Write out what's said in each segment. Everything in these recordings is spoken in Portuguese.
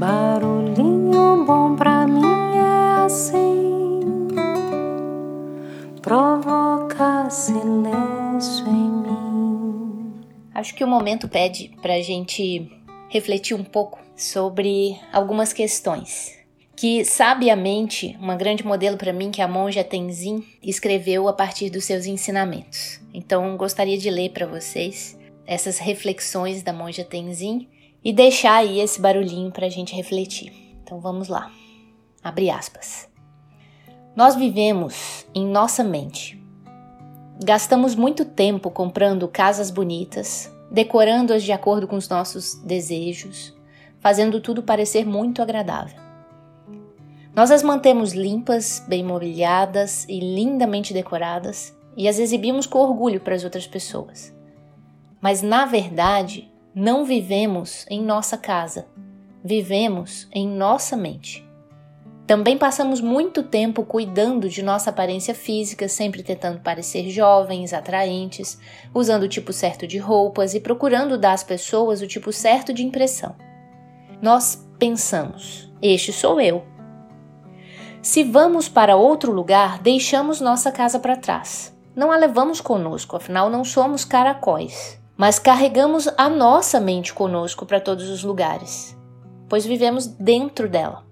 Barulhinho bom pra mim é assim, provoca silêncio em mim. Acho que o momento pede pra gente refletir um pouco sobre algumas questões que sabiamente uma grande modelo para mim que a monja Tenzin escreveu a partir dos seus ensinamentos. Então gostaria de ler para vocês essas reflexões da monja Tenzin e deixar aí esse barulhinho para a gente refletir. Então vamos lá. Abre aspas. Nós vivemos em nossa mente. Gastamos muito tempo comprando casas bonitas, decorando-as de acordo com os nossos desejos, fazendo tudo parecer muito agradável. Nós as mantemos limpas, bem mobiliadas e lindamente decoradas e as exibimos com orgulho para as outras pessoas. Mas na verdade, não vivemos em nossa casa, vivemos em nossa mente. Também passamos muito tempo cuidando de nossa aparência física, sempre tentando parecer jovens, atraentes, usando o tipo certo de roupas e procurando dar às pessoas o tipo certo de impressão. Nós pensamos: este sou eu, se vamos para outro lugar, deixamos nossa casa para trás. Não a levamos conosco, afinal não somos caracóis, mas carregamos a nossa mente conosco para todos os lugares, pois vivemos dentro dela.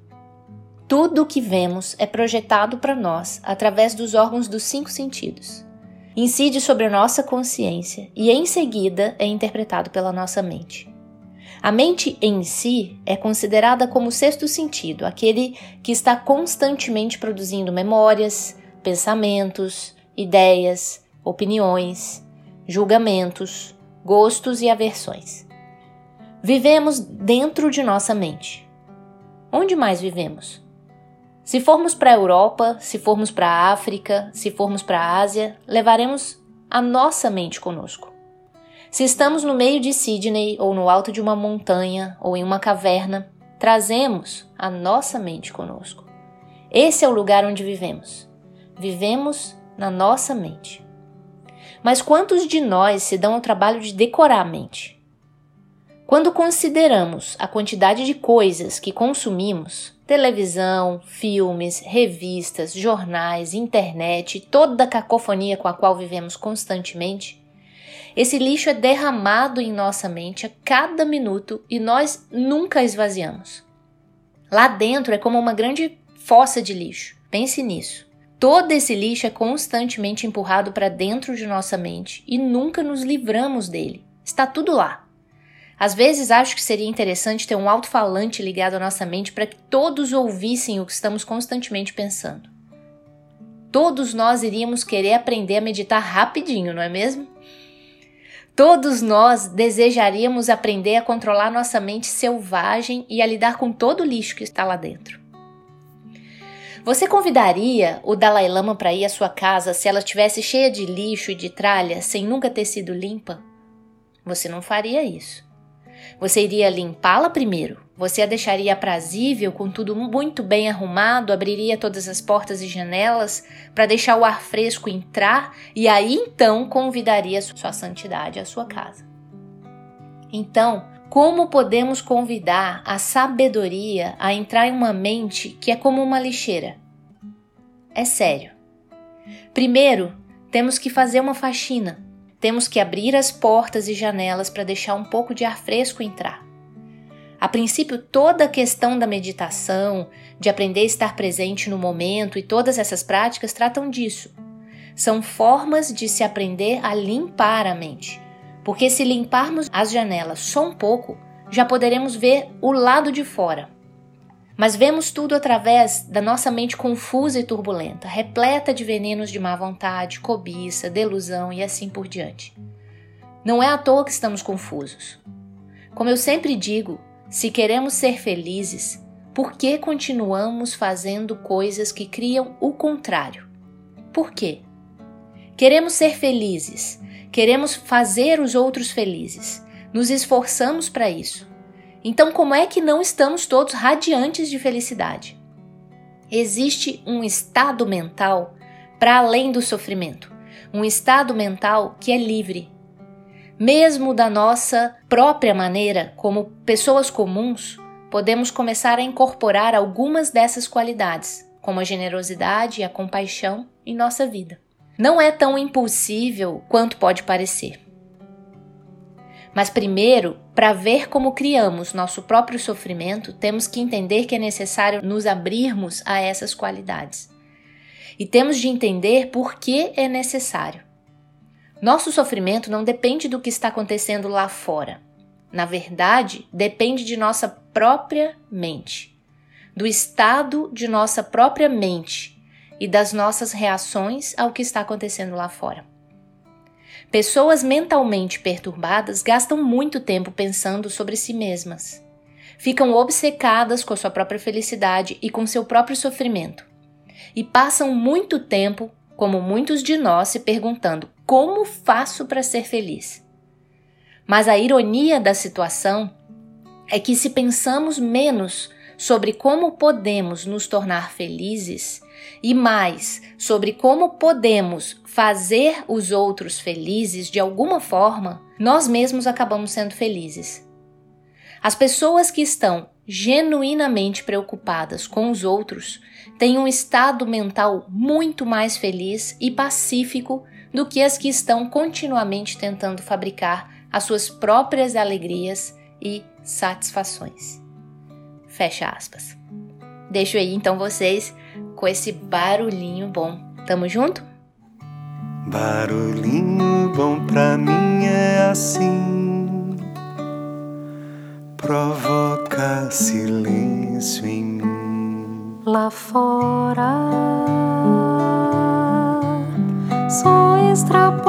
Tudo o que vemos é projetado para nós através dos órgãos dos cinco sentidos. Incide sobre a nossa consciência e em seguida é interpretado pela nossa mente. A mente em si é considerada como o sexto sentido, aquele que está constantemente produzindo memórias, pensamentos, ideias, opiniões, julgamentos, gostos e aversões. Vivemos dentro de nossa mente. Onde mais vivemos? Se formos para a Europa, se formos para a África, se formos para a Ásia, levaremos a nossa mente conosco. Se estamos no meio de Sydney ou no alto de uma montanha ou em uma caverna, trazemos a nossa mente conosco. Esse é o lugar onde vivemos. Vivemos na nossa mente. Mas quantos de nós se dão ao trabalho de decorar a mente? Quando consideramos a quantidade de coisas que consumimos televisão, filmes, revistas, jornais, internet, toda a cacofonia com a qual vivemos constantemente esse lixo é derramado em nossa mente a cada minuto e nós nunca esvaziamos. Lá dentro é como uma grande fossa de lixo. Pense nisso. Todo esse lixo é constantemente empurrado para dentro de nossa mente e nunca nos livramos dele. Está tudo lá. Às vezes acho que seria interessante ter um alto-falante ligado à nossa mente para que todos ouvissem o que estamos constantemente pensando. Todos nós iríamos querer aprender a meditar rapidinho, não é mesmo? Todos nós desejaríamos aprender a controlar nossa mente selvagem e a lidar com todo o lixo que está lá dentro. Você convidaria o Dalai Lama para ir à sua casa se ela estivesse cheia de lixo e de tralha sem nunca ter sido limpa? Você não faria isso. Você iria limpá-la primeiro. Você a deixaria aprazível, com tudo muito bem arrumado, abriria todas as portas e janelas para deixar o ar fresco entrar e aí então convidaria sua santidade à sua casa. Então, como podemos convidar a sabedoria a entrar em uma mente que é como uma lixeira? É sério. Primeiro, temos que fazer uma faxina temos que abrir as portas e janelas para deixar um pouco de ar fresco entrar. A princípio, toda a questão da meditação, de aprender a estar presente no momento e todas essas práticas tratam disso. São formas de se aprender a limpar a mente. Porque se limparmos as janelas só um pouco, já poderemos ver o lado de fora, mas vemos tudo através da nossa mente confusa e turbulenta, repleta de venenos de má vontade, cobiça, delusão e assim por diante. Não é à toa que estamos confusos. Como eu sempre digo, se queremos ser felizes, por que continuamos fazendo coisas que criam o contrário? Por quê? Queremos ser felizes, queremos fazer os outros felizes, nos esforçamos para isso, então, como é que não estamos todos radiantes de felicidade? Existe um estado mental para além do sofrimento, um estado mental que é livre. Mesmo da nossa própria maneira, como pessoas comuns, podemos começar a incorporar algumas dessas qualidades, como a generosidade e a compaixão, em nossa vida. Não é tão impossível quanto pode parecer. Mas primeiro, para ver como criamos nosso próprio sofrimento, temos que entender que é necessário nos abrirmos a essas qualidades. E temos de entender por que é necessário. Nosso sofrimento não depende do que está acontecendo lá fora. Na verdade, depende de nossa própria mente, do estado de nossa própria mente e das nossas reações ao que está acontecendo lá fora. Pessoas mentalmente perturbadas gastam muito tempo pensando sobre si mesmas. Ficam obcecadas com a sua própria felicidade e com seu próprio sofrimento. E passam muito tempo, como muitos de nós, se perguntando: como faço para ser feliz? Mas a ironia da situação é que, se pensamos menos sobre como podemos nos tornar felizes e mais sobre como podemos fazer os outros felizes de alguma forma, nós mesmos acabamos sendo felizes. As pessoas que estão genuinamente preocupadas com os outros têm um estado mental muito mais feliz e pacífico do que as que estão continuamente tentando fabricar as suas próprias alegrias e satisfações. Fecha aspas. Deixo aí então vocês com esse barulhinho bom. Tamo junto? Barulhinho bom pra mim é assim, provoca silêncio em mim. Lá fora, só extrapola.